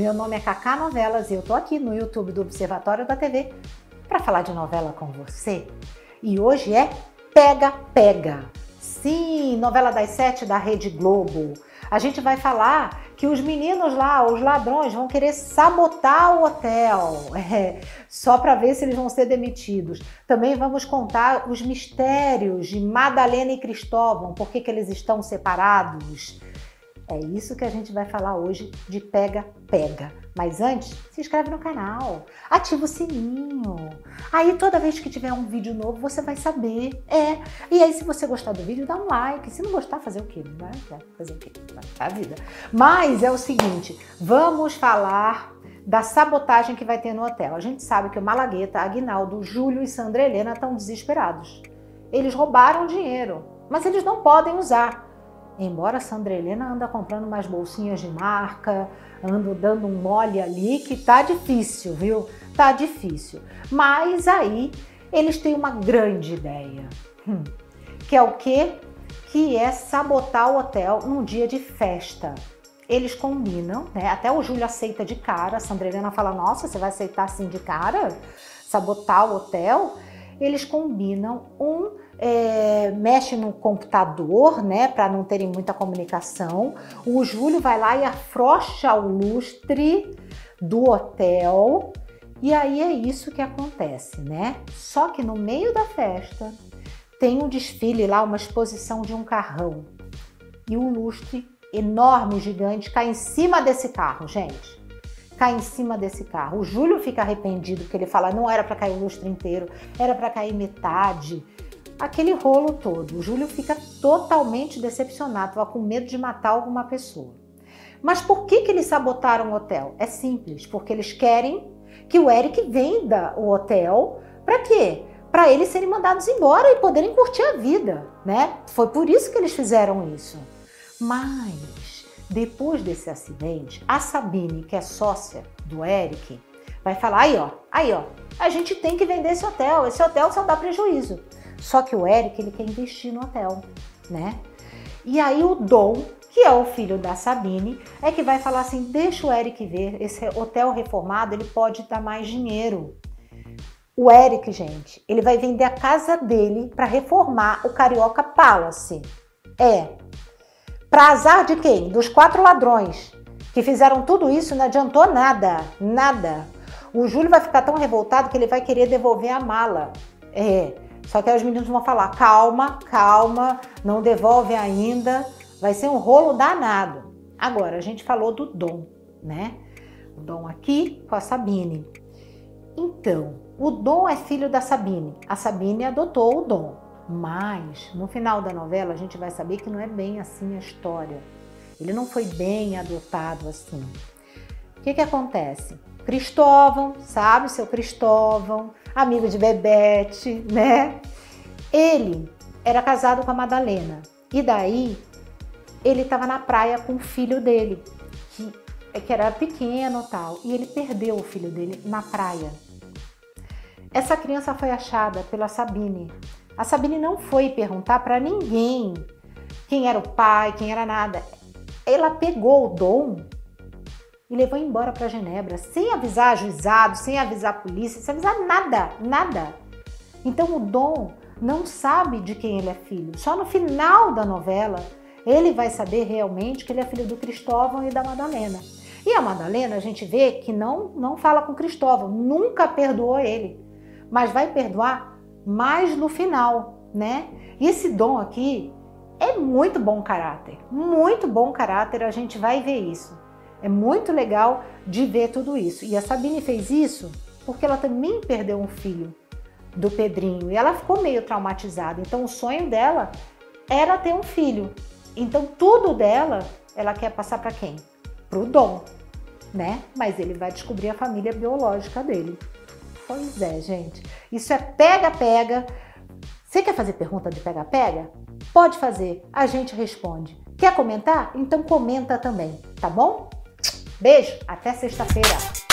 Meu nome é Cacá Novelas e eu tô aqui no YouTube do Observatório da TV para falar de novela com você. E hoje é Pega Pega. Sim, novela das sete da Rede Globo. A gente vai falar que os meninos lá, os ladrões, vão querer sabotar o hotel, é, só para ver se eles vão ser demitidos. Também vamos contar os mistérios de Madalena e Cristóvão, por que, que eles estão separados. É isso que a gente vai falar hoje de Pega Pega. Mas antes, se inscreve no canal, ativa o sininho. Aí toda vez que tiver um vídeo novo, você vai saber. É. E aí, se você gostar do vídeo, dá um like. Se não gostar, fazer o quê? Vai fazer o quê? Vai a vida. Mas é o seguinte: vamos falar da sabotagem que vai ter no hotel. A gente sabe que o Malagueta, Aguinaldo, Júlio e Sandra Helena estão desesperados. Eles roubaram dinheiro, mas eles não podem usar. Embora a Sandra Helena anda comprando umas bolsinhas de marca, ando dando um mole ali que tá difícil, viu? Tá difícil. Mas aí eles têm uma grande ideia. Hum, que é o quê? Que é sabotar o hotel num dia de festa. Eles combinam, né? Até o Júlio aceita de cara. A Sandra Helena fala: Nossa, você vai aceitar assim de cara? Sabotar o hotel? Eles combinam um é, mexe no computador, né, para não terem muita comunicação. O Júlio vai lá e afrouxa o lustre do hotel. E aí é isso que acontece, né? Só que no meio da festa tem um desfile lá, uma exposição de um carrão. E o lustre enorme, gigante, cai em cima desse carro, gente. Cai em cima desse carro. O Júlio fica arrependido porque ele fala: não era para cair o lustre inteiro, era para cair metade aquele rolo todo. O Júlio fica totalmente decepcionado, estava com medo de matar alguma pessoa. Mas por que, que eles sabotaram o hotel? É simples, porque eles querem que o Eric venda o hotel. Para quê? Para eles serem mandados embora e poderem curtir a vida, né? Foi por isso que eles fizeram isso. Mas depois desse acidente, a Sabine, que é sócia do Eric, vai falar: aí ó, aí ó, a gente tem que vender esse hotel. Esse hotel só dá prejuízo. Só que o Eric, ele quer investir no hotel, né? E aí o Dom, que é o filho da Sabine, é que vai falar assim: deixa o Eric ver, esse hotel reformado ele pode dar mais dinheiro. O Eric, gente, ele vai vender a casa dele para reformar o Carioca Palace. É. Pra azar de quem? Dos quatro ladrões que fizeram tudo isso não adiantou nada, nada. O Júlio vai ficar tão revoltado que ele vai querer devolver a mala. É. Só que aí os meninos vão falar: calma, calma, não devolve ainda, vai ser um rolo danado. Agora, a gente falou do Dom, né? O Dom aqui com a Sabine. Então, o Dom é filho da Sabine. A Sabine adotou o Dom. Mas, no final da novela, a gente vai saber que não é bem assim a história. Ele não foi bem adotado assim. O que, que acontece? Cristóvão, sabe, seu Cristóvão, amigo de Bebete, né? Ele era casado com a Madalena. E daí ele estava na praia com o filho dele, que, que era pequeno tal. E ele perdeu o filho dele na praia. Essa criança foi achada pela Sabine. A Sabine não foi perguntar para ninguém quem era o pai, quem era nada. Ela pegou o dom e levou embora para Genebra, sem avisar juizado, sem avisar a polícia, sem avisar nada, nada. Então o Dom não sabe de quem ele é filho. Só no final da novela ele vai saber realmente que ele é filho do Cristóvão e da Madalena. E a Madalena, a gente vê que não, não fala com Cristóvão, nunca perdoou ele, mas vai perdoar mais no final, né? E esse Dom aqui é muito bom caráter, muito bom caráter, a gente vai ver isso. É muito legal de ver tudo isso. E a Sabine fez isso porque ela também perdeu um filho do Pedrinho e ela ficou meio traumatizada. Então o sonho dela era ter um filho. Então tudo dela ela quer passar para quem? Pro Dom, né? Mas ele vai descobrir a família biológica dele. Pois é, gente. Isso é pega-pega. Você quer fazer pergunta de pega-pega? Pode fazer, a gente responde. Quer comentar? Então comenta também, tá bom? Beijo, até sexta-feira.